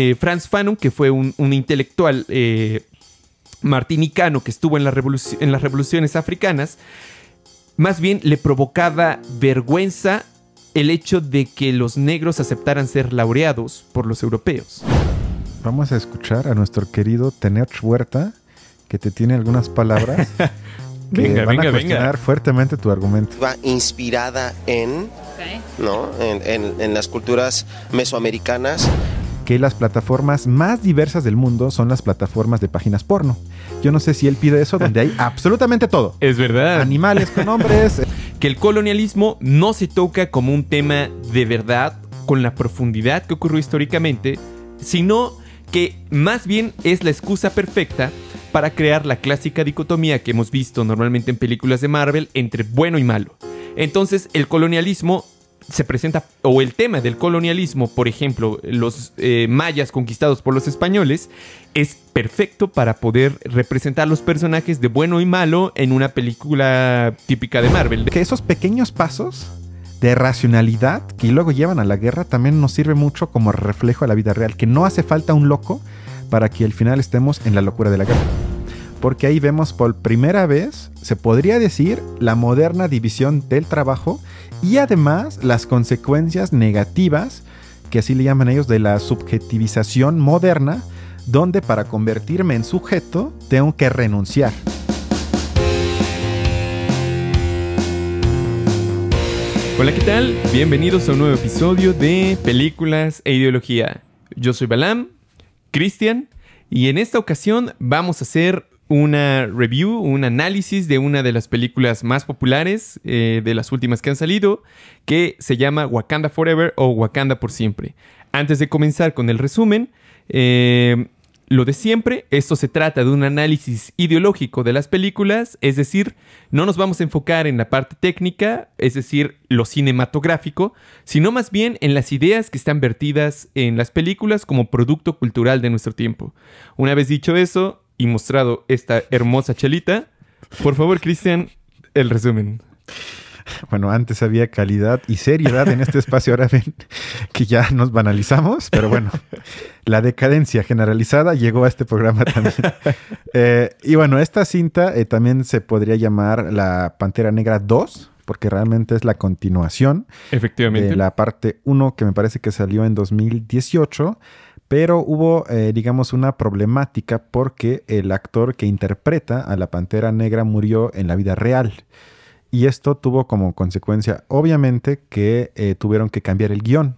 eh, Franz Fanon, que fue un, intelectual eh, martinicano que estuvo en, la en las revoluciones africanas, más bien le provocaba vergüenza el hecho de que los negros aceptaran ser laureados por los europeos. Vamos a escuchar a nuestro querido Tenech Huerta, que te tiene algunas palabras que venga, van a cuestionar fuertemente tu argumento. Va inspirada en, ¿no? en las culturas mesoamericanas que las plataformas más diversas del mundo son las plataformas de páginas porno. Yo no sé si él pide eso, donde hay absolutamente todo. Es verdad. Animales con hombres. que el colonialismo no se toca como un tema de verdad, con la profundidad que ocurrió históricamente, sino que más bien es la excusa perfecta para crear la clásica dicotomía que hemos visto normalmente en películas de Marvel entre bueno y malo. Entonces el colonialismo se presenta, o el tema del colonialismo, por ejemplo, los eh, mayas conquistados por los españoles, es perfecto para poder representar los personajes de bueno y malo en una película típica de Marvel. Que esos pequeños pasos de racionalidad que luego llevan a la guerra también nos sirve mucho como reflejo a la vida real, que no hace falta un loco para que al final estemos en la locura de la guerra. Porque ahí vemos por primera vez, se podría decir, la moderna división del trabajo y además las consecuencias negativas, que así le llaman ellos, de la subjetivización moderna, donde para convertirme en sujeto tengo que renunciar. Hola, ¿qué tal? Bienvenidos a un nuevo episodio de Películas e Ideología. Yo soy Balam, Cristian, y en esta ocasión vamos a hacer una review, un análisis de una de las películas más populares eh, de las últimas que han salido, que se llama Wakanda Forever o Wakanda por siempre. Antes de comenzar con el resumen, eh, lo de siempre, esto se trata de un análisis ideológico de las películas, es decir, no nos vamos a enfocar en la parte técnica, es decir, lo cinematográfico, sino más bien en las ideas que están vertidas en las películas como producto cultural de nuestro tiempo. Una vez dicho eso, y mostrado esta hermosa chelita, por favor, Cristian, el resumen. Bueno, antes había calidad y seriedad en este espacio, ahora ven que ya nos banalizamos, pero bueno, la decadencia generalizada llegó a este programa también. Eh, y bueno, esta cinta eh, también se podría llamar La Pantera Negra 2, porque realmente es la continuación Efectivamente. de la parte 1 que me parece que salió en 2018 pero hubo, eh, digamos, una problemática porque el actor que interpreta a la Pantera Negra murió en la vida real. Y esto tuvo como consecuencia, obviamente, que eh, tuvieron que cambiar el guion.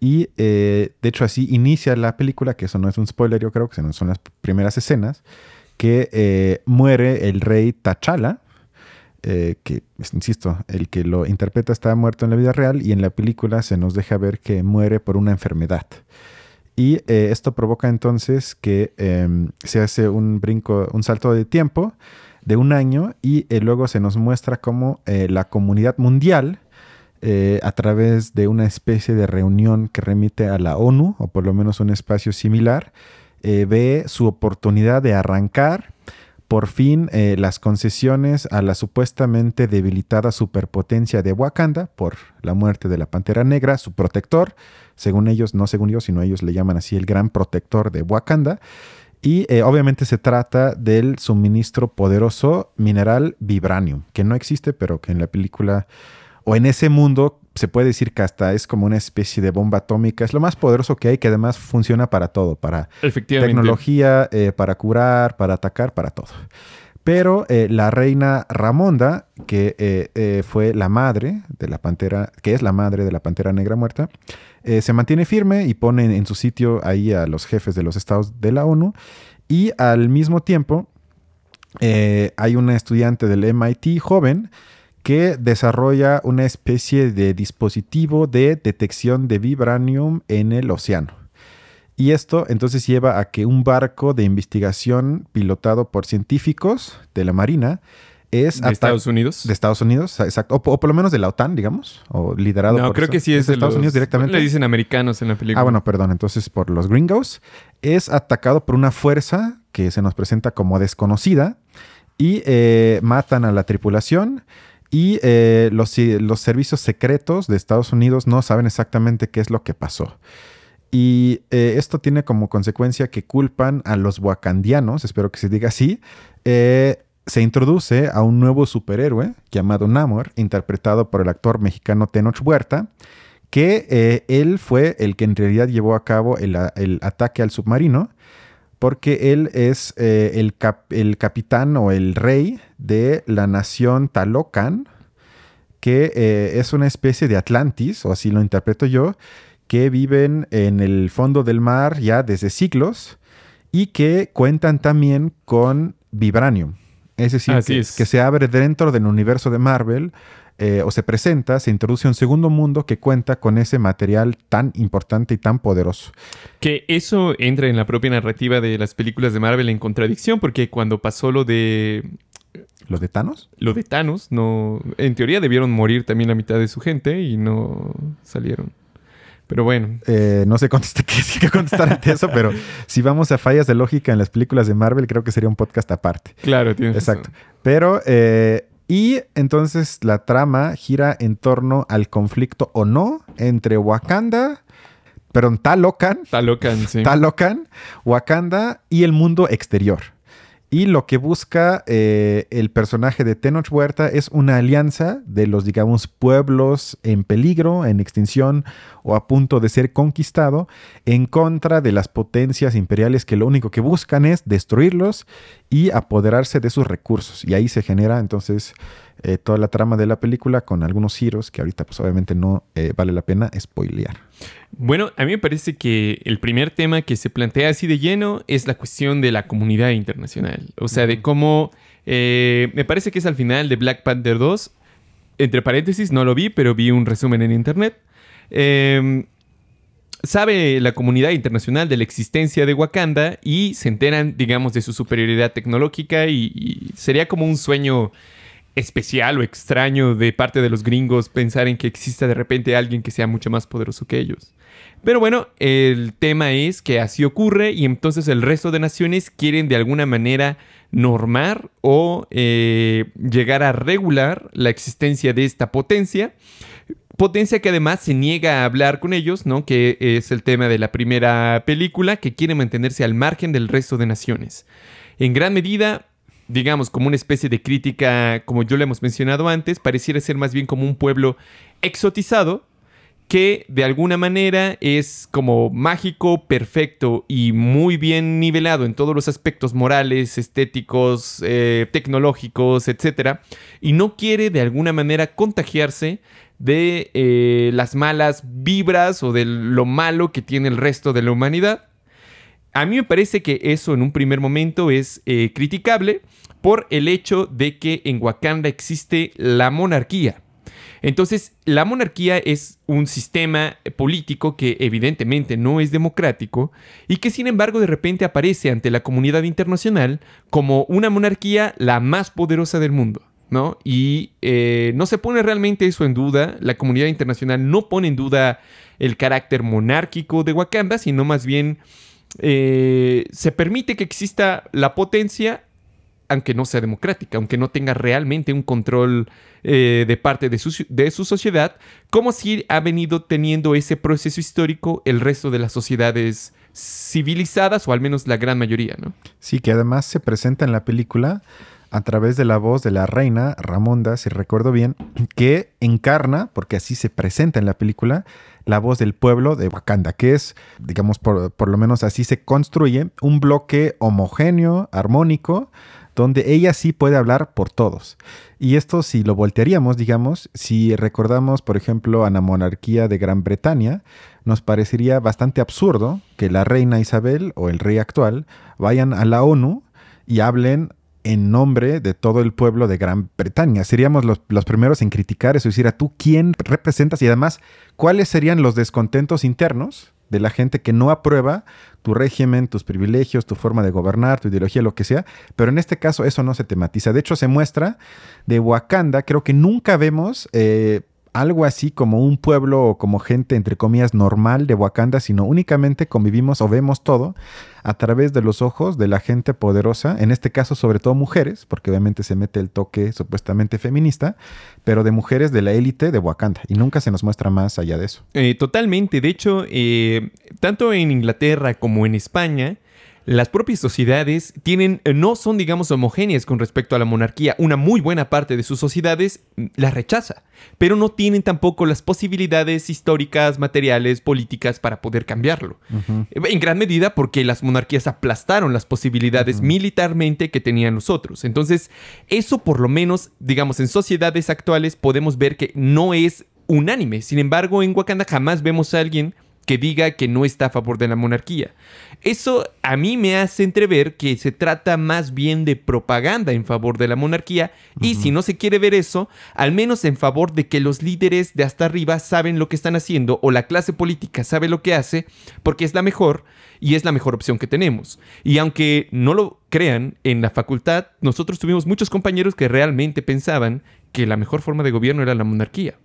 Y eh, de hecho así inicia la película, que eso no es un spoiler, yo creo que son las primeras escenas, que muere el rey T'Challa, que, insisto, el que lo interpreta está muerto en la vida real y en la película se nos deja ver que muere por una enfermedad. Y eh, esto provoca entonces que em, se hace un brinco, un salto de tiempo de un año y eh, luego se nos muestra cómo eh, la comunidad mundial, a través de una especie de reunión que remite a la ONU, o por lo menos un espacio similar, ve su oportunidad de arrancar por fin las concesiones a la supuestamente debilitada superpotencia de Wakanda por la muerte de la Pantera Negra, su protector, según ellos, no según yo, sino ellos le llaman así el gran protector de Wakanda. Y eh, obviamente se trata del suministro poderoso mineral vibranium, que no existe, pero que en la película o en ese mundo se puede decir que hasta es como una especie de bomba atómica. Es lo más poderoso que hay, que además funciona para todo, para tecnología, eh, para curar, para atacar, para todo. Pero eh, la reina Ramonda, que fue la madre de la pantera, que es la madre de la pantera negra muerta, eh, se mantiene firme y pone en su sitio ahí a los jefes de los estados de la ONU. Y al mismo tiempo eh, hay una estudiante del MIT joven que desarrolla una especie de dispositivo de detección de vibranium en el océano. Y esto entonces lleva a que un barco de investigación pilotado por científicos de la Marina es de Estados Unidos. De Estados Unidos, exacto. O, por lo menos de la OTAN, digamos. O liderado no, creo que sí es, de, Estados Unidos directamente. Le dicen americanos en la película. Ah, bueno, perdón. Entonces, por los gringos. Es atacado por una fuerza que se nos presenta como desconocida y eh, matan a la tripulación. Y eh, los, los servicios secretos de Estados Unidos no saben exactamente qué es lo que pasó. Y eh, esto tiene como consecuencia que culpan a los wakandianos, espero que se diga así. Eh, se introduce a un nuevo superhéroe llamado Namor, interpretado por el actor mexicano Tenoch Huerta, que eh, él fue el que en realidad llevó a cabo el, ataque al submarino, porque él es el, el, capitán o el rey de la nación Talocan, que es una especie de Atlantis, o así lo interpreto yo, que viven en el fondo del mar ya desde siglos y que cuentan también con vibranium. Es decir, que, se abre dentro del universo de Marvel eh, o se presenta, se introduce un segundo mundo que cuenta con ese material tan importante y tan poderoso. Que eso entra en la propia narrativa de las películas de Marvel en contradicción, porque cuando pasó lo de ¿Lo de Thanos? Lo de Thanos, no. En teoría debieron morir también la mitad de su gente y no salieron. Pero bueno. Eh, no sé contestar, qué, contestar ante eso, pero si vamos a fallas de lógica en las películas de Marvel, creo que sería un podcast aparte. Claro, tienes Exacto. Pero, eh, y entonces la trama gira en torno al conflicto o no entre Wakanda, perdón, Talocan. Talocan, sí. Talocan, Wakanda y el mundo exterior. Y lo que busca eh, el personaje de Tenoch Huerta es una alianza de los, digamos, pueblos en peligro, en extinción o a punto de ser conquistado, en contra de las potencias imperiales que lo único que buscan es destruirlos y apoderarse de sus recursos. Y ahí se genera entonces eh, toda la trama de la película con algunos giros que ahorita pues obviamente no eh, vale la pena spoilear. Bueno, a mí me parece que el primer tema que se plantea así de lleno es la cuestión de la comunidad internacional. O sea, de cómo... Eh, me parece que es al final de Black Panther 2. Entre paréntesis, no lo vi, pero vi un resumen en internet. Em, sabe la comunidad internacional de la existencia de Wakanda y se enteran, digamos, de su superioridad tecnológica y sería como un sueño especial o extraño de parte de los gringos pensar en que exista de repente alguien que sea mucho más poderoso que ellos. Pero bueno, el tema es que así ocurre y entonces el resto de naciones quieren de alguna manera normar o eh, llegar a regular la existencia de esta potencia. Potencia que además se niega a hablar con ellos, ¿no? Que es el tema de la primera película, que quiere mantenerse al margen del resto de naciones. En gran medida, digamos, como una especie de crítica, como yo le hemos mencionado antes, pareciera ser más bien como un pueblo exotizado que de alguna manera es como mágico, perfecto y muy bien nivelado en todos los aspectos morales, estéticos, eh, tecnológicos, etc. Y no quiere de alguna manera contagiarse de eh, las malas vibras o de lo malo que tiene el resto de la humanidad. A mí me parece que eso en un primer momento es eh, criticable por el hecho de que en Wakanda existe la monarquía. Entonces, la monarquía es un sistema político que evidentemente no es democrático y que sin embargo de repente aparece ante la comunidad internacional como una monarquía la más poderosa del mundo. ¿no? Y eh, no se pone realmente eso en duda, la comunidad internacional no pone en duda el carácter monárquico de Wakanda, sino más bien eh, se permite que exista la potencia aunque no sea democrática, aunque no tenga realmente un control eh, de parte de su, de su sociedad, como si ha venido teniendo ese proceso histórico el resto de las sociedades civilizadas, o al menos la gran mayoría, ¿no? Sí, que además se presenta en la película a través de la voz de la reina Ramonda, si recuerdo bien, que encarna, porque así se presenta en la película, la voz del pueblo de Wakanda, que es, digamos, por, por lo menos así se construye, un bloque homogéneo, armónico, donde ella sí puede hablar por todos. Y esto si lo voltearíamos, digamos, si recordamos, por ejemplo, a la monarquía de Gran Bretaña, nos parecería bastante absurdo que la reina Isabel o el rey actual vayan a la ONU y hablen en nombre de todo el pueblo de Gran Bretaña. Seríamos los, los, primeros en criticar eso, decir, ¿a tú quién representas? Y además, ¿cuáles serían los descontentos internos de la gente que no aprueba tu régimen, tus privilegios, tu forma de gobernar, tu ideología, lo que sea, pero en este caso eso no se tematiza. De hecho, se muestra de Wakanda, creo que nunca vemos eh, algo así como un pueblo o como gente, entre comillas, normal de Wakanda, sino únicamente convivimos o vemos todo a través de los ojos de la gente poderosa, en este caso sobre todo mujeres, porque obviamente se mete el toque supuestamente feminista, pero de mujeres de la élite de Wakanda, y nunca se nos muestra más allá de eso. Eh, totalmente, de hecho, eh, tanto en Inglaterra como en España, las propias sociedades tienen, eh, no son, digamos, homogéneas con respecto a la monarquía. Una muy buena parte de sus sociedades mm, la rechaza, pero no tienen tampoco las posibilidades históricas, materiales, políticas para poder cambiarlo. En gran medida porque las monarquías aplastaron las posibilidades militarmente que tenían los otros. Entonces, eso por lo menos, digamos, en sociedades actuales podemos ver que no es unánime. Sin embargo, en Wakanda jamás vemos a alguien que diga que no está a favor de la monarquía. Eso a mí me hace entrever que se trata más bien de propaganda en favor de la monarquía y si no se quiere ver eso, al menos en favor de que los líderes de hasta arriba saben lo que están haciendo o la clase política sabe lo que hace porque es la mejor y es la mejor opción que tenemos. Y aunque no lo crean, en la facultad nosotros tuvimos muchos compañeros que realmente pensaban que la mejor forma de gobierno era la monarquía.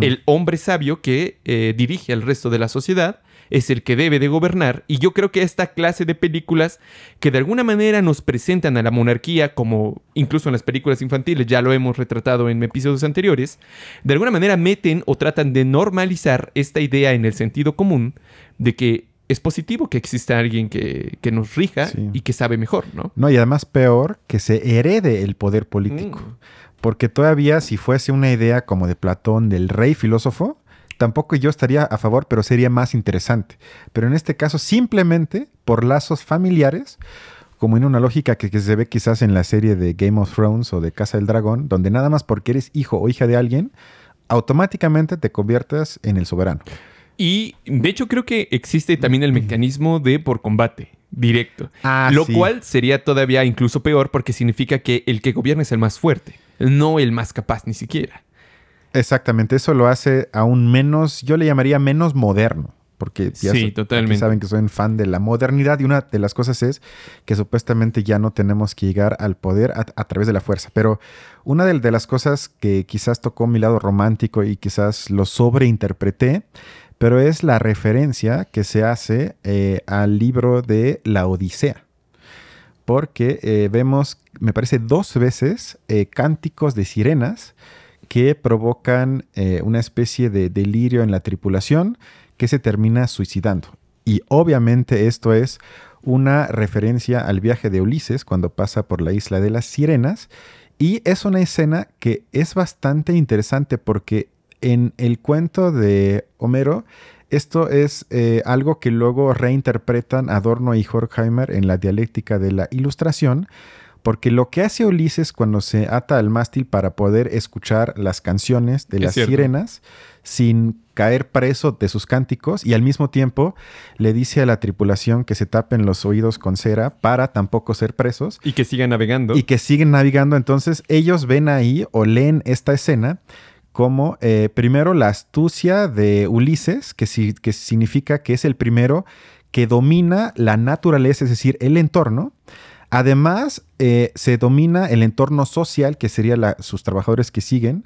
El hombre sabio que eh, dirige al resto de la sociedad es el que debe de gobernar y yo creo que esta clase de películas que de alguna manera nos presentan a la monarquía como incluso en las películas infantiles ya lo hemos retratado en episodios anteriores, de alguna manera meten o tratan de normalizar esta idea en el sentido común de que es positivo que exista alguien que, nos rija y que sabe mejor, ¿no? No, y además peor que se herede el poder político. Mm. Porque todavía si fuese una idea como de Platón del rey filósofo, tampoco yo estaría a favor, pero sería más interesante. Pero en este caso, simplemente por lazos familiares, como en una lógica que, se ve quizás en la serie de Game of Thrones o de Casa del Dragón, donde nada más porque eres hijo o hija de alguien, automáticamente te conviertes en el soberano. Y de hecho creo que existe también el mecanismo de por combate directo. Ah, lo cual sería todavía incluso peor porque significa que el que gobierna es el más fuerte no el más capaz ni siquiera. Exactamente, eso lo hace aún menos, yo le llamaría menos moderno, porque ya sí, totalmente. saben que soy un fan de la modernidad y una de las cosas es que supuestamente ya no tenemos que llegar al poder a, través de la fuerza, pero una de, las cosas que quizás tocó mi lado romántico y quizás lo sobreinterpreté, pero es la referencia que se hace eh, al libro de la Odisea porque eh, vemos, me parece, dos veces eh, cánticos de sirenas que provocan eh, una especie de delirio en la tripulación que se termina suicidando. Y obviamente esto es una referencia al viaje de Ulises cuando pasa por la isla de las sirenas. Y es una escena que es bastante interesante porque en el cuento de Homero esto es eh, algo que luego reinterpretan Adorno y Horkheimer en la dialéctica de la ilustración, porque lo que hace Ulises cuando se ata al mástil para poder escuchar las canciones de las sirenas sin caer preso de sus cánticos y al mismo tiempo le dice a la tripulación que se tapen los oídos con cera para tampoco ser presos. Y que sigan navegando. Y que siguen navegando. Entonces ellos ven ahí o leen esta escena como eh, primero la astucia de Ulises, que, que significa que es el primero que domina la naturaleza, es decir, el entorno. Además, eh, se domina el entorno social, que serían sus trabajadores que siguen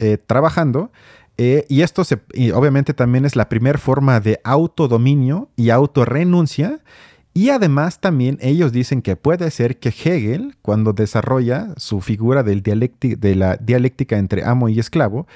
eh, trabajando. y esto se, obviamente también es la primera forma de autodominio y autorrenuncia y además también ellos dicen que puede ser que Hegel, cuando desarrolla su figura del de la dialéctica entre amo y esclavo,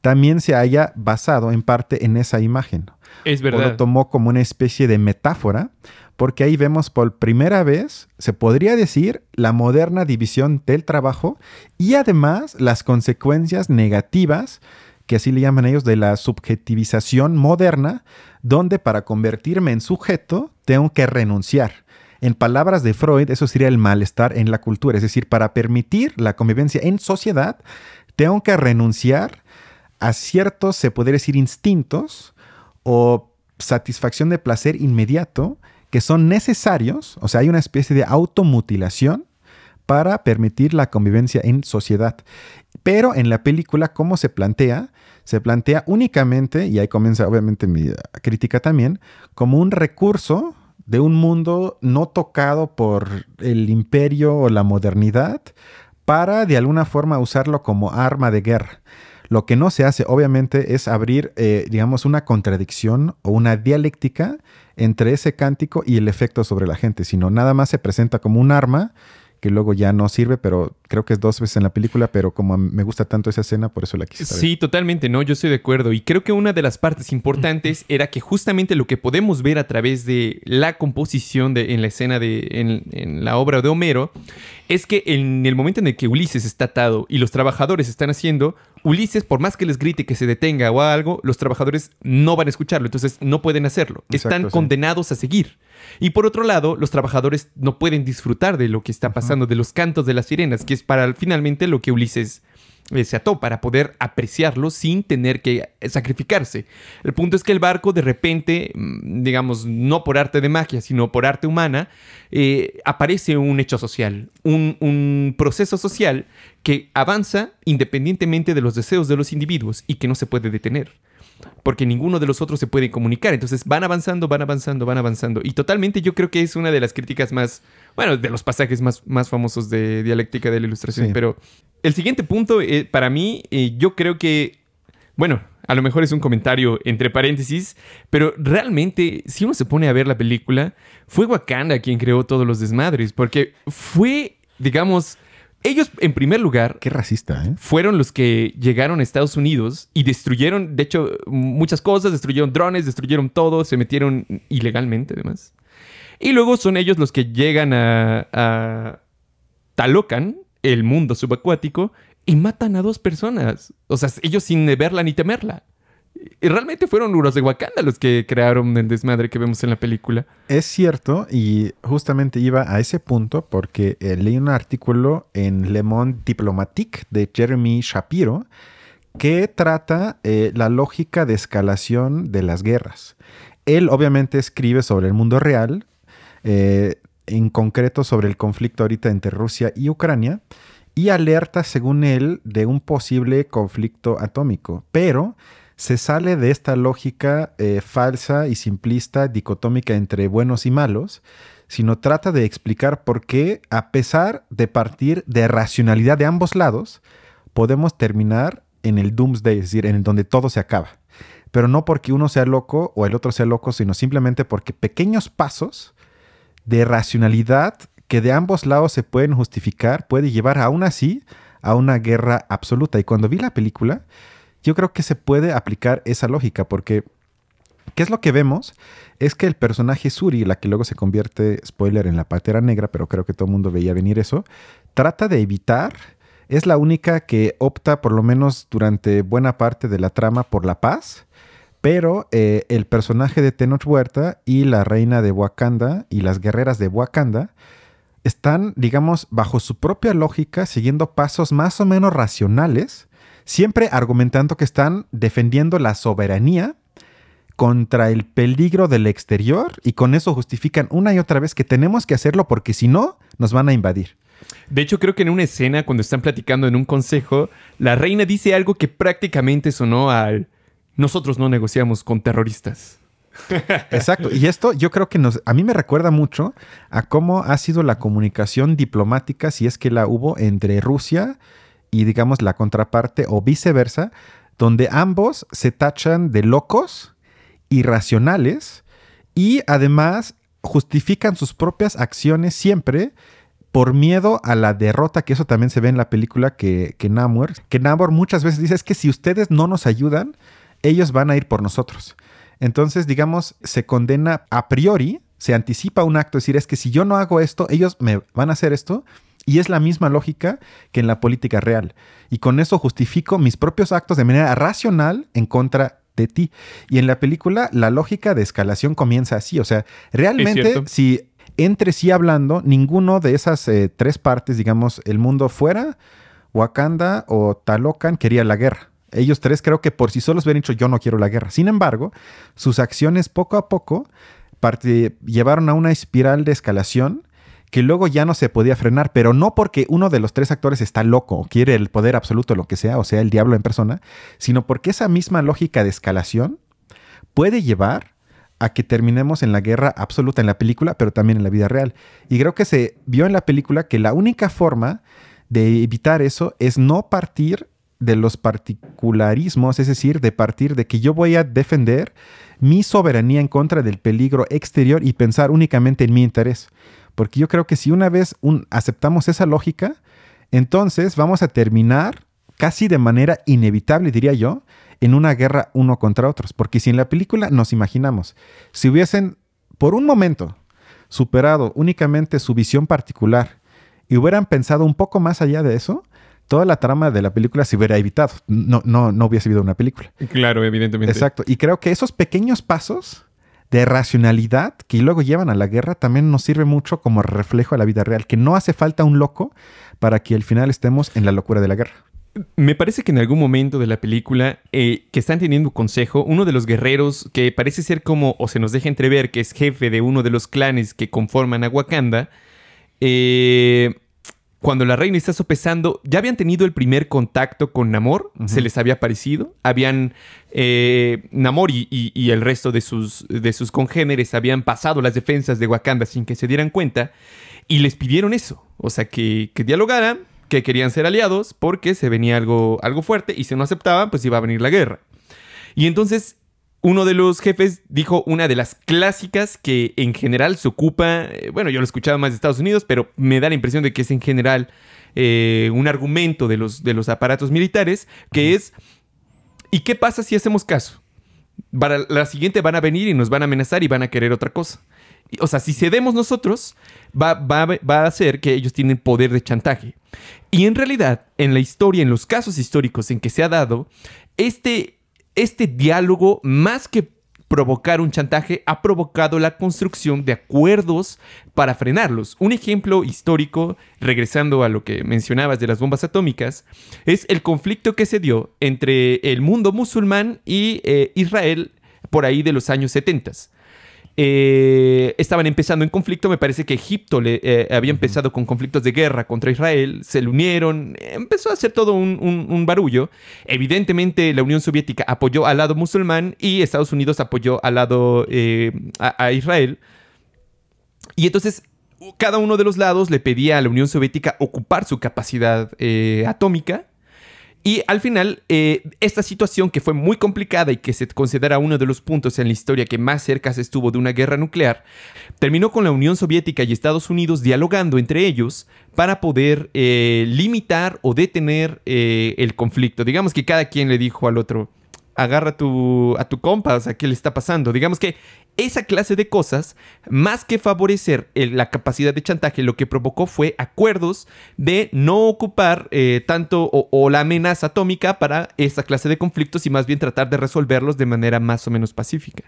también se haya basado en parte en esa imagen. Es verdad. O lo tomó como una especie de metáfora, porque ahí vemos por primera vez, se podría decir, la moderna división del trabajo y además las consecuencias negativas que así le llaman ellos, de la subjetivización moderna, donde para convertirme en sujeto tengo que renunciar. En palabras de Freud, eso sería el malestar en la cultura, es decir, para permitir la convivencia en sociedad, tengo que renunciar a ciertos, se podría decir, instintos o satisfacción de placer inmediato que son necesarios, o sea, hay una especie de automutilación para permitir la convivencia en sociedad. Pero en la película, ¿cómo se plantea? Se plantea únicamente, y ahí comienza obviamente mi crítica también, como un recurso de un mundo no tocado por el imperio o la modernidad para de alguna forma usarlo como arma de guerra. Lo que no se hace, obviamente, es abrir, eh, digamos, una contradicción o una dialéctica entre ese cántico y el efecto sobre la gente, sino nada más se presenta como un arma que luego ya no sirve, pero creo que es dos veces en la película, pero como me gusta tanto esa escena, por eso la quise Sí, totalmente, no, yo estoy de acuerdo. Y creo que una de las partes importantes era que justamente lo que podemos ver a través de la composición de, en la escena de, en, en la obra de Homero, es que en el momento en el que Ulises está atado y los trabajadores están haciendo, Ulises, por más que les grite que se detenga o algo, los trabajadores no van a escucharlo, entonces no pueden hacerlo. Están condenados a seguir. Y por otro lado, los trabajadores no pueden disfrutar de lo que está pasando, de los cantos de las sirenas, que es para finalmente lo que Ulises eh, se ató para poder apreciarlo sin tener que sacrificarse. El punto es que el barco de repente, mm, digamos, no por arte de magia, sino por arte humana, eh, aparece un hecho social, un, un proceso social que avanza independientemente de los deseos de los individuos y que no se puede detener porque ninguno de los otros se puede comunicar. Entonces van avanzando, van avanzando, van avanzando. Y totalmente yo creo que es una de las críticas más, bueno, de los pasajes más, más famosos de dialéctica de la ilustración. Pero el siguiente punto, eh, para mí, eh, yo creo que, bueno, a lo mejor es un comentario entre paréntesis, pero realmente, si uno se pone a ver la película, fue Wakanda quien creó todos los desmadres, porque fue, digamos, ellos, en primer lugar, Qué racista, ¿eh? fueron los que llegaron a Estados Unidos y destruyeron, de hecho, muchas cosas, destruyeron drones, destruyeron todo, se metieron ilegalmente, además. Y luego son ellos los que llegan a, a Talocan, el mundo subacuático, y matan a dos personas. O sea, ellos sin verla ni temerla. Y realmente fueron los de Wakanda los que crearon el desmadre que vemos en la película. Es cierto, y justamente iba a ese punto porque eh, leí un artículo en Le Monde Diplomatique de Jeremy Shapiro que trata eh, la lógica de escalación de las guerras. Él obviamente escribe sobre el mundo real, eh, en concreto sobre el conflicto ahorita entre Rusia y Ucrania, y alerta, según él, de un posible conflicto atómico. Pero se sale de esta lógica eh, falsa y simplista, dicotómica entre buenos y malos, sino trata de explicar por qué, a pesar de partir de racionalidad de ambos lados, podemos terminar en el doomsday, es decir, en donde todo se acaba. Pero no porque uno sea loco o el otro sea loco, sino simplemente porque pequeños pasos de racionalidad que de ambos lados se pueden justificar puede llevar aún así a una guerra absoluta. Y cuando vi la película, yo creo que se puede aplicar esa lógica porque ¿qué es lo que vemos? Es que el personaje Suri, la que luego se convierte, spoiler, en la patera negra, pero creo que todo el mundo veía venir eso, trata de evitar, es la única que opta por lo menos durante buena parte de la trama por la paz, pero eh, el personaje de Tenoch Huerta y la reina de Wakanda y las guerreras de Wakanda están, digamos, bajo su propia lógica, siguiendo pasos más o menos racionales, siempre argumentando que están defendiendo la soberanía contra el peligro del exterior y con eso justifican una y otra vez que tenemos que hacerlo porque si no, nos van a invadir. De hecho, creo que en una escena, cuando están platicando en un consejo, la reina dice algo que prácticamente sonó al nosotros no negociamos con terroristas. Exacto. Y esto yo creo que nos, a mí me recuerda mucho a cómo ha sido la comunicación diplomática, si es que la hubo entre Rusia y digamos la contraparte o viceversa, donde ambos se tachan de locos, irracionales y además justifican sus propias acciones siempre por miedo a la derrota, que eso también se ve en la película que, que Namor, que Namor muchas veces dice es que si ustedes no nos ayudan, ellos van a ir por nosotros. Entonces, digamos, se condena a priori, se anticipa un acto, es decir, es que si yo no hago esto, ellos me van a hacer esto. Y es la misma lógica que en la política real. Y con eso justifico mis propios actos de manera racional en contra de ti. Y en la película la lógica de escalación comienza así. O sea, realmente si entre sí hablando, ninguno de esas eh, tres partes, digamos, el mundo fuera, Wakanda o Talocan quería la guerra. Ellos tres creo que por sí solos hubieran dicho yo no quiero la guerra. Sin embargo, sus acciones poco a poco llevaron a una espiral de escalación que luego ya no se podía frenar, pero no porque uno de los tres actores está loco o quiere el poder absoluto, lo que sea, o sea, el diablo en persona, sino porque esa misma lógica de escalación puede llevar a que terminemos en la guerra absoluta en la película, pero también en la vida real. Y creo que se vio en la película que la única forma de evitar eso es no partir de los particularismos, es decir, de partir de que yo voy a defender mi soberanía en contra del peligro exterior y pensar únicamente en mi interés. Porque yo creo que si una vez aceptamos esa lógica, entonces vamos a terminar casi de manera inevitable, diría yo, en una guerra uno contra otros. Porque si en la película nos imaginamos, si hubiesen por un momento superado únicamente su visión particular y hubieran pensado un poco más allá de eso, toda la trama de la película se hubiera evitado. No, no, no hubiese habido una película. Claro, evidentemente. Exacto. Y creo que esos pequeños pasos de racionalidad que luego llevan a la guerra también nos sirve mucho como reflejo de la vida real, que no hace falta un loco para que al final estemos en la locura de la guerra. Me parece que en algún momento de la película eh, que están teniendo consejo, uno de los guerreros que parece ser como, o se nos deja entrever que es jefe de uno de los clanes que conforman a Wakanda, eh, cuando la reina está sopesando, ya habían tenido el primer contacto con Namor, se les había parecido, habían, eh, Namor y, el resto de sus, de sus congéneres habían pasado las defensas de Wakanda sin que se dieran cuenta, y les pidieron eso, o sea, que, que dialogaran, que querían ser aliados, porque se venía algo, algo fuerte, y si no aceptaban, pues iba a venir la guerra. Y entonces uno de los jefes dijo una de las clásicas que en general se ocupa, eh, bueno, yo lo he escuchado más de Estados Unidos, pero me da la impresión de que es en general eh, un argumento de los, de los aparatos militares, que es, ¿y qué pasa si hacemos caso? Para la siguiente van a venir y nos van a amenazar y van a querer otra cosa. O sea, si cedemos nosotros, va, va, va, a hacer que ellos tienen poder de chantaje. Y en realidad, en la historia, en los casos históricos en que se ha dado, este, este diálogo, más que provocar un chantaje, ha provocado la construcción de acuerdos para frenarlos. Un ejemplo histórico, regresando a lo que mencionabas de las bombas atómicas, es el conflicto que se dio entre el mundo musulmán y eh, Israel por ahí de los años 70. Eh, estaban empezando en conflicto. Me parece que Egipto le, eh, había empezado con conflictos de guerra contra Israel. Se le unieron. Empezó a hacer todo un, barullo. Evidentemente, la Unión Soviética apoyó al lado musulmán y Estados Unidos apoyó al lado eh, a, Israel. Y entonces cada uno de los lados le pedía a la Unión Soviética ocupar su capacidad atómica y al final, eh, esta situación que fue muy complicada y que se considera uno de los puntos en la historia que más cerca se estuvo de una guerra nuclear, terminó con la Unión Soviética y Estados Unidos dialogando entre ellos para poder eh, limitar o detener eh, el conflicto. Digamos que cada quien le dijo al otro, agarra tu, a tu compa, o sea, ¿qué le está pasando? Digamos que esa clase de cosas, más que favorecer la capacidad de chantaje, lo que provocó fue acuerdos de no ocupar eh, tanto o, la amenaza atómica para esa clase de conflictos y más bien tratar de resolverlos de manera más o menos pacífica.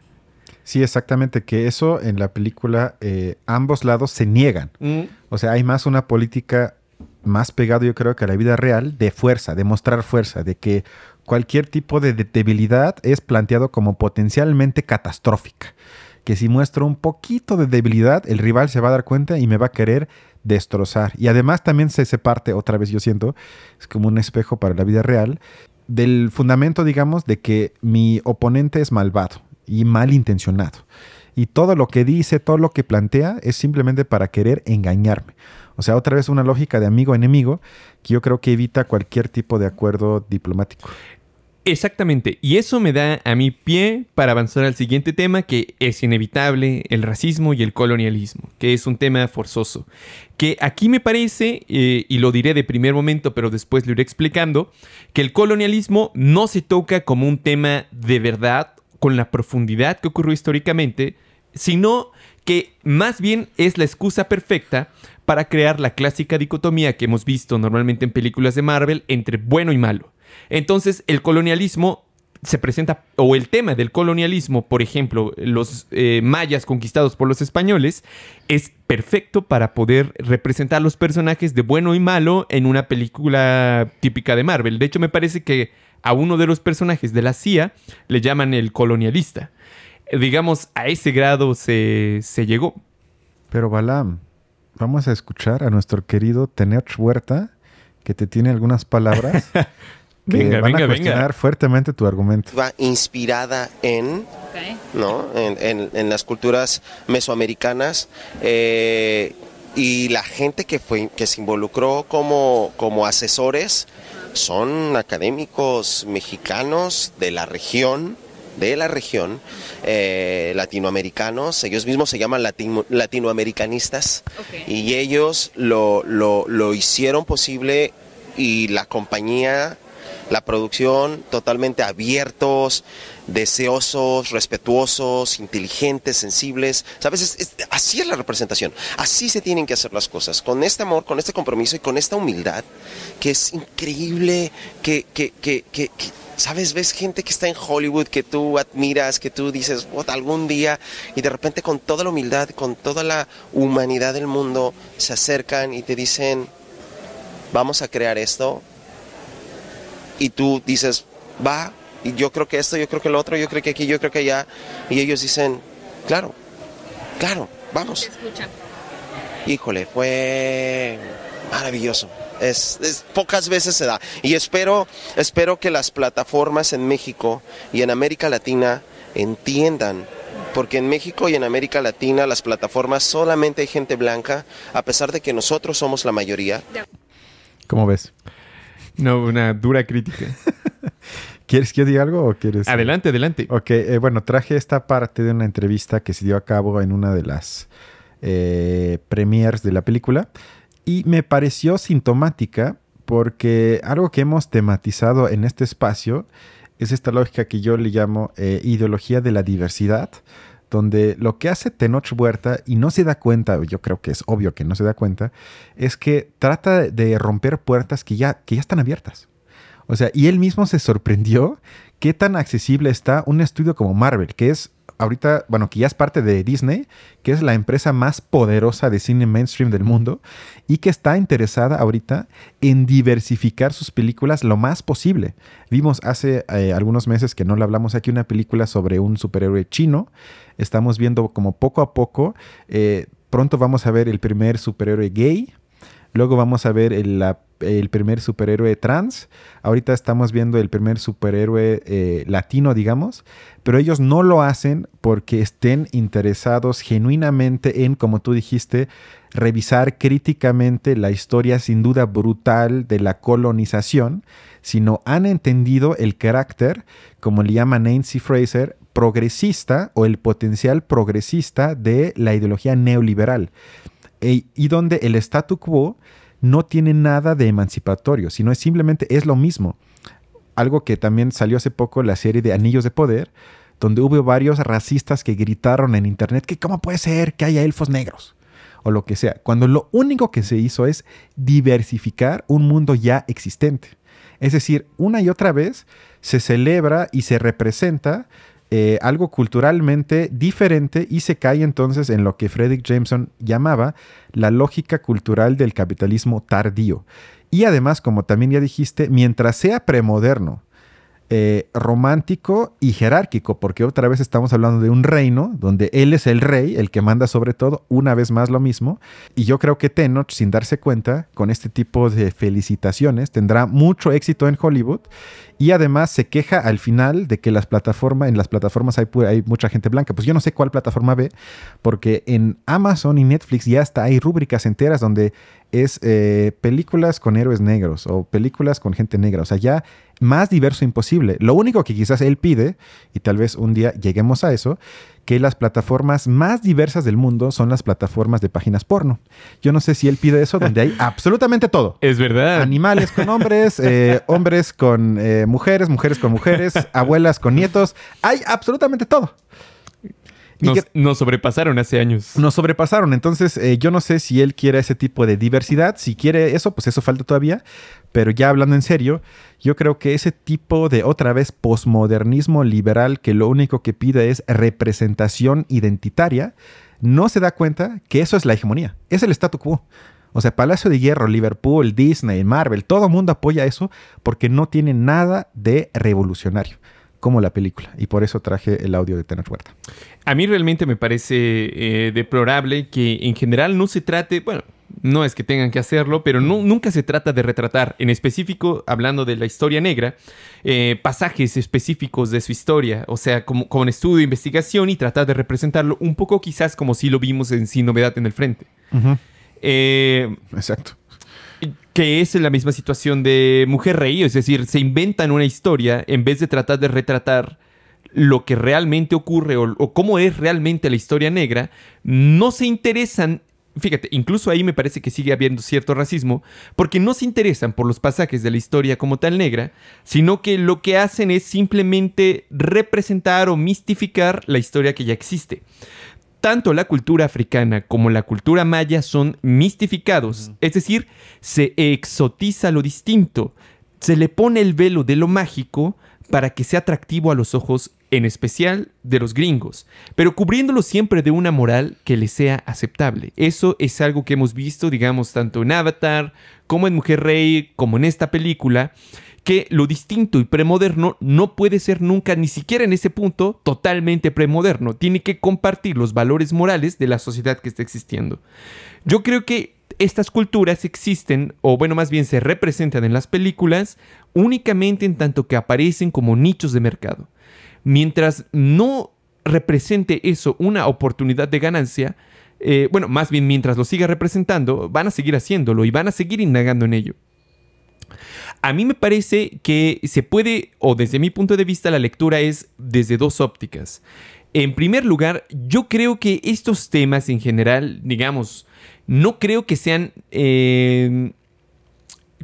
Sí, exactamente, que eso en la película eh, ambos lados se niegan. Mm. O sea, hay más una política más pegado yo creo que a la vida real de fuerza, de mostrar fuerza, de que cualquier tipo de debilidad es planteado como potencialmente catastrófica. Que si muestro un poquito de debilidad, el rival se va a dar cuenta y me va a querer destrozar. Y además también se, se parte, otra vez yo siento, es como un espejo para la vida real, del fundamento, digamos, de que mi oponente es malvado y malintencionado. Y todo lo que dice, todo lo que plantea es simplemente para querer engañarme. O sea, otra vez una lógica de amigo-enemigo que yo creo que evita cualquier tipo de acuerdo diplomático. Exactamente, y eso me da a mi pie para avanzar al siguiente tema que es inevitable, el racismo y el colonialismo, que es un tema forzoso, que aquí me parece, eh, y lo diré de primer momento, pero después lo iré explicando, que el colonialismo no se toca como un tema de verdad, con la profundidad que ocurrió históricamente, sino que más bien es la excusa perfecta para crear la clásica dicotomía que hemos visto normalmente en películas de Marvel entre bueno y malo. Entonces, el colonialismo se presenta, o el tema del colonialismo, por ejemplo, los eh, mayas conquistados por los españoles, es perfecto para poder representar los personajes de bueno y malo en una película típica de Marvel. De hecho, me parece que a uno de los personajes de la CIA le llaman el colonialista. Digamos, a ese grado se, se llegó. Pero Balam, vamos a escuchar a nuestro querido Tenech Huerta, que te tiene algunas palabras que venga, van a cuestionar fuertemente tu argumento. Va inspirada en, ¿no? En, las culturas mesoamericanas eh, y la gente que, fue, que se involucró como, como asesores son académicos mexicanos de la región, de la región, eh, latinoamericanos, ellos mismos se llaman latinoamericanistas. Y ellos lo, lo, lo hicieron posible y la compañía la producción totalmente abiertos, deseosos, respetuosos, inteligentes, sensibles. ¿Sabes? así es la representación. Así se tienen que hacer las cosas. Con este amor, con este compromiso y con esta humildad, que es increíble que, que, que, que ¿Sabes? Ves gente que está en Hollywood que tú admiras, que tú dices, algún día, y de repente con toda la humildad, con toda la humanidad del mundo, se acercan y te dicen, vamos a crear esto, y tú dices, va, y yo creo que esto, yo creo que lo otro, yo creo que aquí, yo creo que allá, y ellos dicen, claro, claro, vamos. Híjole, fue maravilloso. Es, pocas veces se da. Y espero, espero que las plataformas en México y en América Latina entiendan porque en México y en América Latina las plataformas solamente hay gente blanca, a pesar de que nosotros somos la mayoría. ¿Cómo ves? No, una dura crítica. ¿Quieres que diga algo o quieres? Adelante, adelante. Ok, eh, bueno, traje esta parte de una entrevista que se dio a cabo en una de las eh, premiers de la película y me pareció sintomática porque algo que hemos tematizado en este espacio es esta lógica que yo le llamo eh, ideología de la diversidad, donde lo que hace Tenoch Huerta, y no se da cuenta, yo creo que es obvio que no se da cuenta, es que trata de romper puertas que ya, que ya están abiertas. O sea, y él mismo se sorprendió qué tan accesible está un estudio como Marvel, que es ahorita, bueno, que ya es parte de Disney, que es la empresa más poderosa de cine mainstream del mundo y que está interesada ahorita en diversificar sus películas lo más posible. Vimos hace eh, algunos meses que no le hablamos aquí una película sobre un superhéroe chino. Estamos viendo como poco a poco, eh, pronto vamos a ver el primer superhéroe gay. Luego vamos a ver el, primer superhéroe trans. Ahorita estamos viendo el primer superhéroe eh, latino, digamos pero ellos no lo hacen porque estén interesados genuinamente en, como tú dijiste, revisar críticamente la historia sin duda brutal de la colonización, sino han entendido el carácter, como le llama Nancy Fraser, progresista o el potencial progresista de la ideología neoliberal, e, y donde el statu quo no tiene nada de emancipatorio, sino es simplemente es lo mismo algo que también salió hace poco, la serie de Anillos de Poder, donde hubo varios racistas que gritaron en internet que cómo puede ser que haya elfos negros o lo que sea, cuando lo único que se hizo es diversificar un mundo ya existente. Es decir, una y otra vez se celebra y se representa eh, algo culturalmente diferente y se cae entonces en lo que Frederick Jameson llamaba la lógica cultural del capitalismo tardío. Y además, como también ya dijiste, mientras sea premoderno, eh, romántico y jerárquico, porque otra vez estamos hablando de un reino donde él es el rey, el que manda sobre todo, una vez más lo mismo. Y yo creo que Tenoch, sin darse cuenta, con este tipo de felicitaciones, tendrá mucho éxito en Hollywood y además se queja al final de que las plataformas, en las plataformas hay, hay, mucha gente blanca. Pues yo no sé cuál plataforma ve, porque en Amazon y Netflix ya hasta hay rúbricas enteras donde es eh, películas con héroes negros o películas con gente negra. O sea, ya más diverso imposible. Lo único que quizás él pide, y tal vez un día lleguemos a eso, que las plataformas más diversas del mundo son las plataformas de páginas porno. Yo no sé si él pide eso, donde hay absolutamente todo. Es verdad. Animales con hombres, eh, hombres con eh, mujeres, mujeres con mujeres, abuelas con nietos. Hay absolutamente todo. Nos, sobrepasaron hace años. Nos sobrepasaron. Entonces, eh, yo no sé si él quiere ese tipo de diversidad. Si quiere eso, pues eso falta todavía. Pero ya hablando en serio, yo creo que ese tipo de otra vez posmodernismo liberal que lo único que pide es representación identitaria, no se da cuenta que eso es la hegemonía. Es el statu quo. O sea, Palacio de Hierro, Liverpool, Disney, Marvel, todo el mundo apoya eso porque no tiene nada de revolucionario como la película. Y por eso traje el audio de Tenoch Huerta. A mí realmente me parece eh, deplorable que en general no se trate, bueno, no es que tengan que hacerlo, pero nunca se trata de retratar, en específico, hablando de la historia negra, eh, pasajes específicos de su historia, o sea, como, un estudio investigación y tratar de representarlo un poco quizás como si lo vimos en Sin Novedad en el Frente. Eh, Exacto. Que es la misma situación de Mujer Rey, es decir, se inventan una historia en vez de tratar de retratar lo que realmente ocurre o, o, cómo es realmente la historia negra, no se interesan fíjate, incluso ahí me parece que sigue habiendo cierto racismo, porque no se interesan por los pasajes de la historia como tal negra, sino que lo que hacen es simplemente representar o mistificar la historia que ya existe. Tanto la cultura africana como la cultura maya son mistificados, es decir, se exotiza lo distinto, se le pone el velo de lo mágico para que sea atractivo a los ojos en especial de los gringos, pero cubriéndolo siempre de una moral que le sea aceptable. Eso es algo que hemos visto, digamos, tanto en Avatar como en Mujer Rey, como en esta película, que lo distinto y premoderno no puede ser nunca, ni siquiera en ese punto, totalmente premoderno. Tiene que compartir los valores morales de la sociedad que está existiendo. Yo creo que estas culturas existen, o bueno, más bien se representan en las películas, únicamente en tanto que aparecen como nichos de mercado mientras no represente eso una oportunidad de ganancia, eh, bueno, más bien mientras lo siga representando, van a seguir haciéndolo y van a seguir indagando en ello. A mí me parece que se puede, o desde mi punto de vista, la lectura es desde dos ópticas. En primer lugar, yo creo que estos temas en general, digamos, no creo que sean, eh,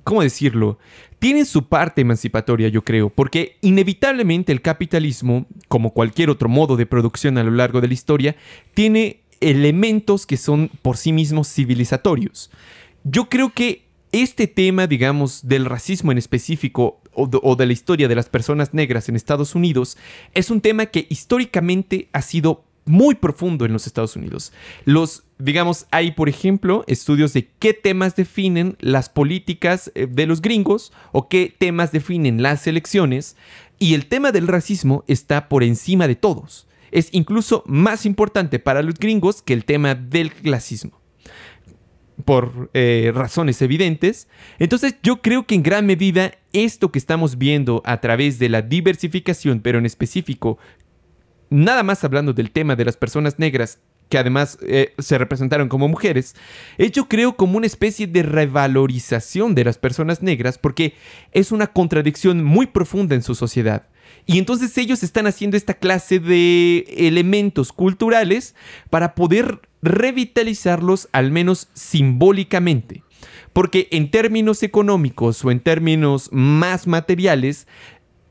¿cómo decirlo? Tiene su parte emancipatoria, yo creo, porque inevitablemente el capitalismo, como cualquier otro modo de producción a lo largo de la historia, tiene elementos que son por sí mismos civilizatorios. Yo creo que este tema, digamos, del racismo en específico o de, la historia de las personas negras en Estados Unidos, es un tema que históricamente ha sido muy profundo en los Estados Unidos. Los, digamos, hay, por ejemplo, estudios de qué temas definen las políticas eh, de los gringos o qué temas definen las elecciones. Y el tema del racismo está por encima de todos. Es incluso más importante para los gringos que el tema del clasismo. Por eh, razones evidentes. Entonces yo creo que en gran medida esto que estamos viendo a través de la diversificación, pero en específico nada más hablando del tema de las personas negras que además eh, se representaron como mujeres, yo creo como una especie de revalorización de las personas negras porque es una contradicción muy profunda en su sociedad. Y entonces ellos están haciendo esta clase de elementos culturales para poder revitalizarlos al menos simbólicamente. Porque en términos económicos o en términos más materiales,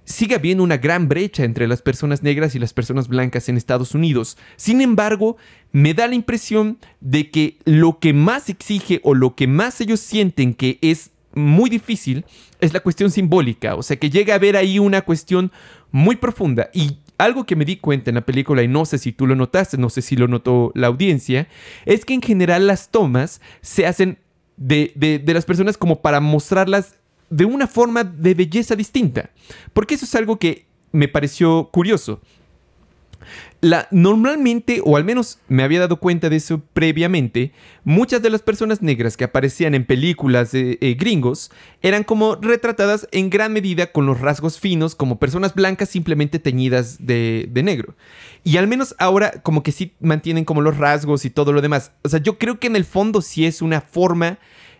sigue habiendo una gran brecha entre las personas negras y las personas blancas en Estados Unidos. Sin embargo, me da la impresión de que lo que más exige o lo que más ellos sienten que es muy difícil es la cuestión simbólica, o sea que llega a haber ahí una cuestión muy profunda y algo que me di cuenta en la película, y no sé si tú lo notaste, no sé si lo notó la audiencia, es que en general las tomas se hacen de, de, las personas como para mostrarlas de una forma de belleza distinta. Porque eso es algo que me pareció curioso. La, normalmente, o al menos me había dado cuenta de eso previamente, muchas de las personas negras que aparecían en películas de eh, gringos eran como retratadas en gran medida con los rasgos finos, como personas blancas simplemente teñidas de, de negro. Y al menos ahora como que sí mantienen como los rasgos y todo lo demás. O sea, yo creo que en el fondo sí es una forma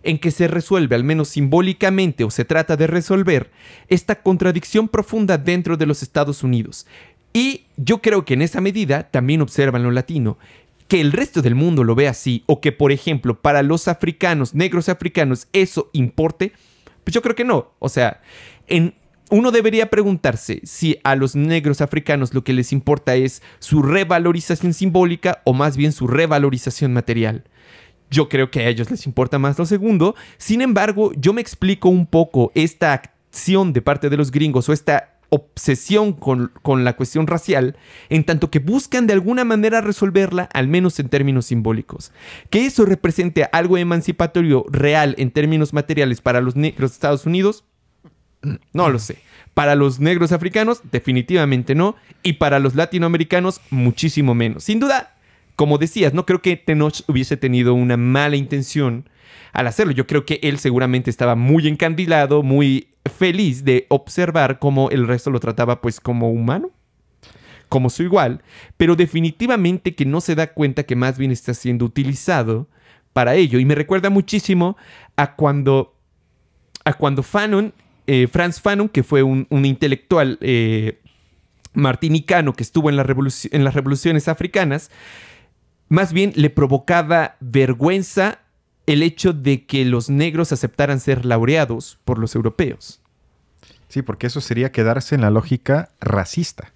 en que se resuelve, al menos simbólicamente, o se trata de resolver, esta contradicción profunda dentro de los Estados Unidos. Y yo creo que en esa medida también observan lo latino. Que el resto del mundo lo ve así, o que, por ejemplo, para los africanos, negros africanos, eso importe, pues yo creo que no. O sea, en, uno debería preguntarse si a los negros africanos lo que les importa es su revalorización simbólica o más bien su revalorización material. Yo creo que a ellos les importa más lo segundo. Sin embargo, yo me explico un poco esta acción de parte de los gringos o esta obsesión con, la cuestión racial, en tanto que buscan de alguna manera resolverla, al menos en términos simbólicos. Que eso represente algo emancipatorio real en términos materiales para los negros de Estados Unidos, no lo sé. Para los negros africanos, definitivamente no. Y para los latinoamericanos, muchísimo menos. Sin duda, como decías, no creo que Tenoch hubiese tenido una mala intención al hacerlo. Yo creo que él seguramente estaba muy encandilado, muy feliz de observar cómo el resto lo trataba pues como humano, como su igual, pero definitivamente que no se da cuenta que más bien está siendo utilizado para ello. Y me recuerda muchísimo a cuando a cuando Fanon, eh, Franz Fanon, que fue un, intelectual eh, martinicano que estuvo en, la en las revoluciones africanas, más bien le provocaba vergüenza el hecho de que los negros aceptaran ser laureados por los europeos. Sí, porque eso sería quedarse en la lógica racista.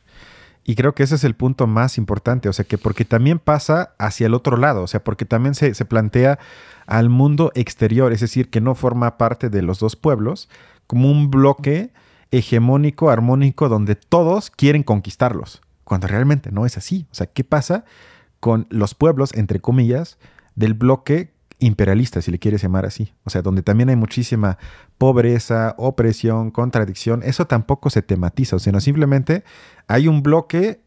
Y creo que ese es el punto más importante, o sea, que porque también pasa hacia el otro lado, o sea, porque también se, se plantea al mundo exterior, es decir, que no forma parte de los dos pueblos, como un bloque hegemónico, armónico, donde todos quieren conquistarlos, cuando realmente no es así. O sea, ¿qué pasa con los pueblos, entre comillas, del bloque imperialista, si le quieres llamar así. O sea, donde también hay muchísima pobreza, opresión, contradicción. Eso tampoco se tematiza, o sea, no simplemente hay un bloque,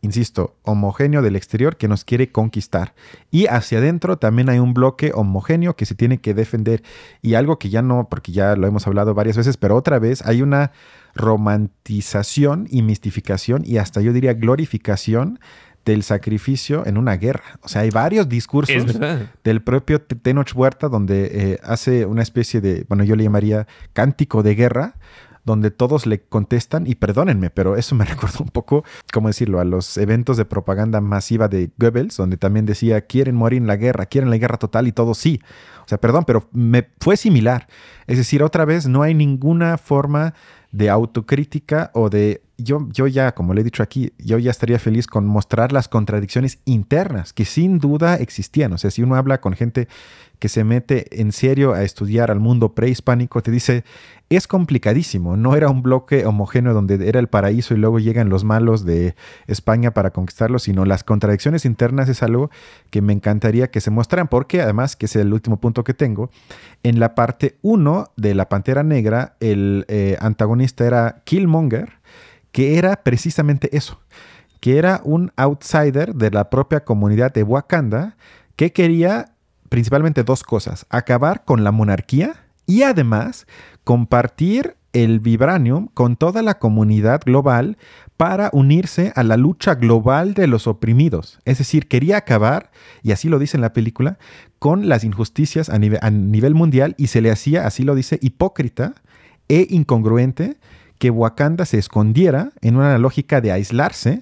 insisto, homogéneo del exterior que nos quiere conquistar. Y hacia adentro también hay un bloque homogéneo que se tiene que defender. Y algo que ya no, porque ya lo hemos hablado varias veces, pero otra vez hay una romantización y mistificación y hasta yo diría glorificación del sacrificio en una guerra. O sea, hay varios discursos del propio Tenoch Huerta donde eh, hace una especie de, bueno, yo le llamaría cántico de guerra, donde todos le contestan, y perdónenme, pero eso me recuerda un poco, ¿cómo decirlo?, a los eventos de propaganda masiva de Goebbels, donde también decía, quieren morir en la guerra, quieren la guerra total y todo sí. O sea, perdón, pero me fue similar. Es decir, otra vez no hay ninguna forma de autocrítica o de yo, yo ya, como le he dicho aquí, yo ya estaría feliz con mostrar las contradicciones internas que sin duda existían. O sea, si uno habla con gente que se mete en serio a estudiar al mundo prehispánico, te dice, es complicadísimo, no era un bloque homogéneo donde era el paraíso y luego llegan los malos de España para conquistarlo, sino las contradicciones internas es algo que me encantaría que se mostraran, porque además, que es el último punto que tengo, en la parte 1 de La Pantera Negra, el eh, antagonista era Killmonger, que era precisamente eso, que era un outsider de la propia comunidad de Wakanda que quería principalmente dos cosas, acabar con la monarquía y además compartir el vibranium con toda la comunidad global para unirse a la lucha global de los oprimidos. Es decir, quería acabar, y así lo dice en la película, con las injusticias a nivel, a nivel mundial y se le hacía, así lo dice, hipócrita e incongruente que Wakanda se escondiera en una lógica de aislarse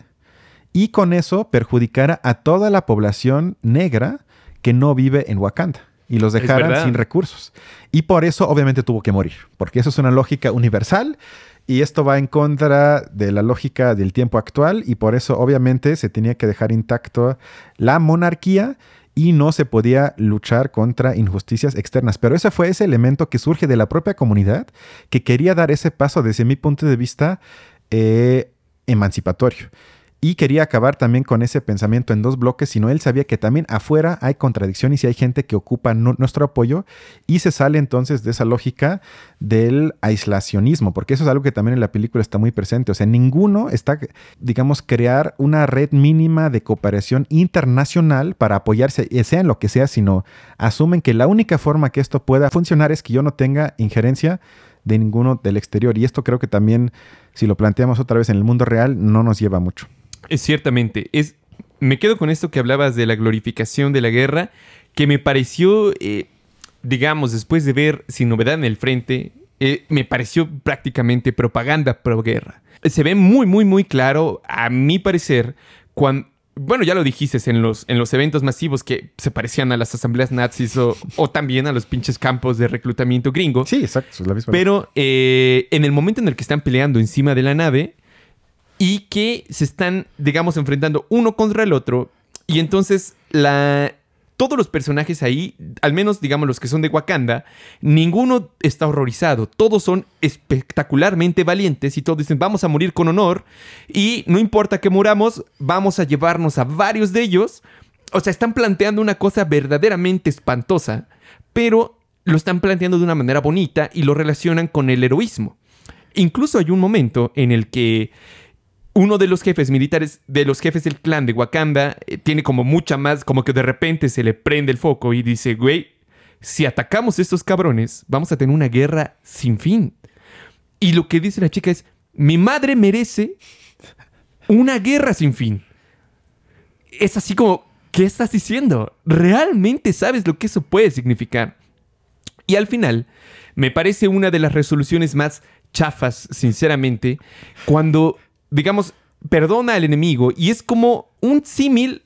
y con eso perjudicara a toda la población negra que no vive en Wakanda y los dejaran sin recursos. Y por eso obviamente tuvo que morir, porque eso es una lógica universal y esto va en contra de la lógica del tiempo actual y por eso obviamente se tenía que dejar intacto la monarquía y no se podía luchar contra injusticias externas. Pero ese fue ese elemento que surge de la propia comunidad que quería dar ese paso desde mi punto de vista eh, emancipatorio y quería acabar también con ese pensamiento en dos bloques, sino él sabía que también afuera hay contradicciones y hay gente que ocupa nuestro apoyo y se sale entonces de esa lógica del aislacionismo, porque eso es algo que también en la película está muy presente, o sea, ninguno está, digamos, crear una red mínima de cooperación internacional para apoyarse, eh, sea en lo que sea, sino asumen que la única forma que esto pueda funcionar es que yo no tenga injerencia de ninguno del exterior y esto creo que también, si lo planteamos otra vez en el mundo real, no nos lleva mucho. Es ciertamente. Es, me quedo con esto que hablabas de la glorificación de la guerra, que me pareció, eh, digamos, después de ver Sin Novedad en el Frente, eh, me pareció prácticamente propaganda pro guerra. Se ve muy, muy, muy claro, a mi parecer, cuando, bueno, ya lo dijiste en los, en los eventos masivos que se parecían a las asambleas nazis o, también a los pinches campos de reclutamiento gringo. Sí, exacto, es la misma. Pero eh, en el momento en el que están peleando encima de la nave, y que se están, digamos, enfrentando uno contra el otro. Y entonces la, todos los personajes ahí, al menos digamos los que son de Wakanda, ninguno está horrorizado. Todos son espectacularmente valientes y todos dicen vamos a morir con honor y no importa que muramos, vamos a llevarnos a varios de ellos. O sea, están planteando una cosa verdaderamente espantosa, pero lo están planteando de una manera bonita y lo relacionan con el heroísmo. Incluso hay un momento en el que uno de los jefes militares, de los jefes del clan de Wakanda, eh, tiene como mucha más, como que de repente se le prende el foco y dice, güey, si atacamos a estos cabrones, vamos a tener una guerra sin fin. Y lo que dice la chica es, mi madre merece una guerra sin fin. Es así como, ¿qué estás diciendo? ¿Realmente sabes lo que eso puede significar? Y al final, me parece una de las resoluciones más chafas, sinceramente, cuando, digamos, perdona al enemigo y es como un símil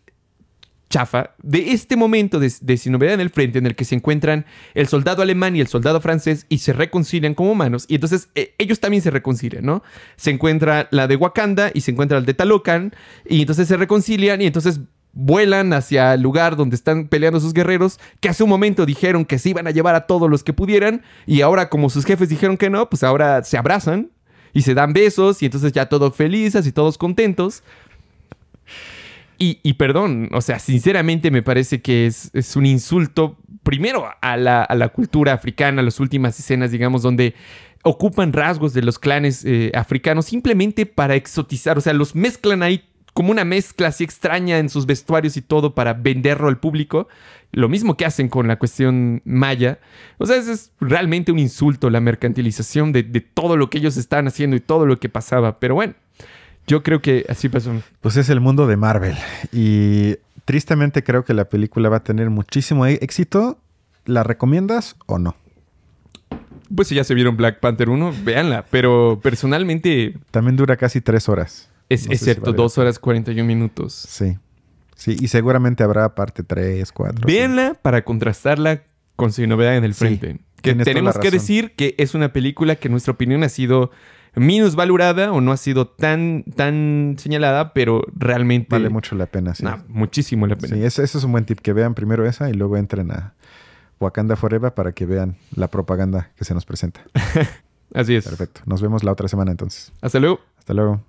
chafa de este momento de, de, sin novedad en el frente en el que se encuentran el soldado alemán y el soldado francés y se reconcilian como humanos y entonces eh, ellos también se reconcilian, ¿no? Se encuentra la de Wakanda y se encuentra el de Talocan y entonces se reconcilian y entonces vuelan hacia el lugar donde están peleando sus guerreros, que hace un momento dijeron que se iban a llevar a todos los que pudieran, y ahora como sus jefes dijeron que no, pues ahora se abrazan y se dan besos, y entonces ya todos felices y todos contentos. Y, y perdón, o sea, sinceramente me parece que es, es un insulto, primero a la, a la, cultura africana, las últimas escenas, digamos, donde ocupan rasgos de los clanes eh, africanos simplemente para exotizar, o sea, los mezclan ahí como una mezcla así extraña en sus vestuarios y todo para venderlo al público. Lo mismo que hacen con la cuestión maya. O sea, es realmente un insulto la mercantilización de, de todo lo que ellos están haciendo y todo lo que pasaba. Pero bueno, yo creo que así pasó. Pues es el mundo de Marvel. Y tristemente creo que la película va a tener muchísimo e-, éxito. ¿La recomiendas o no? Pues si ya se vieron Black Panther 1, véanla. Pero personalmente... También dura casi tres horas. Es, no es cierto, si dos horas 41 minutos. Sí. Sí, y seguramente habrá parte 3, 4. Véanla sí. para contrastarla con su novedad en el frente. Sí, que tenemos que decir que es una película que en nuestra opinión ha sido menos valorada o no ha sido tan, tan señalada, pero realmente... Vale mucho la pena, sí. Muchísimo la pena. Sí, ese, ese, es un buen tip, que vean primero esa y luego entren a Wakanda Forever para que vean la propaganda que se nos presenta. Así es. Perfecto. Nos vemos la otra semana entonces. Hasta luego. Hasta luego.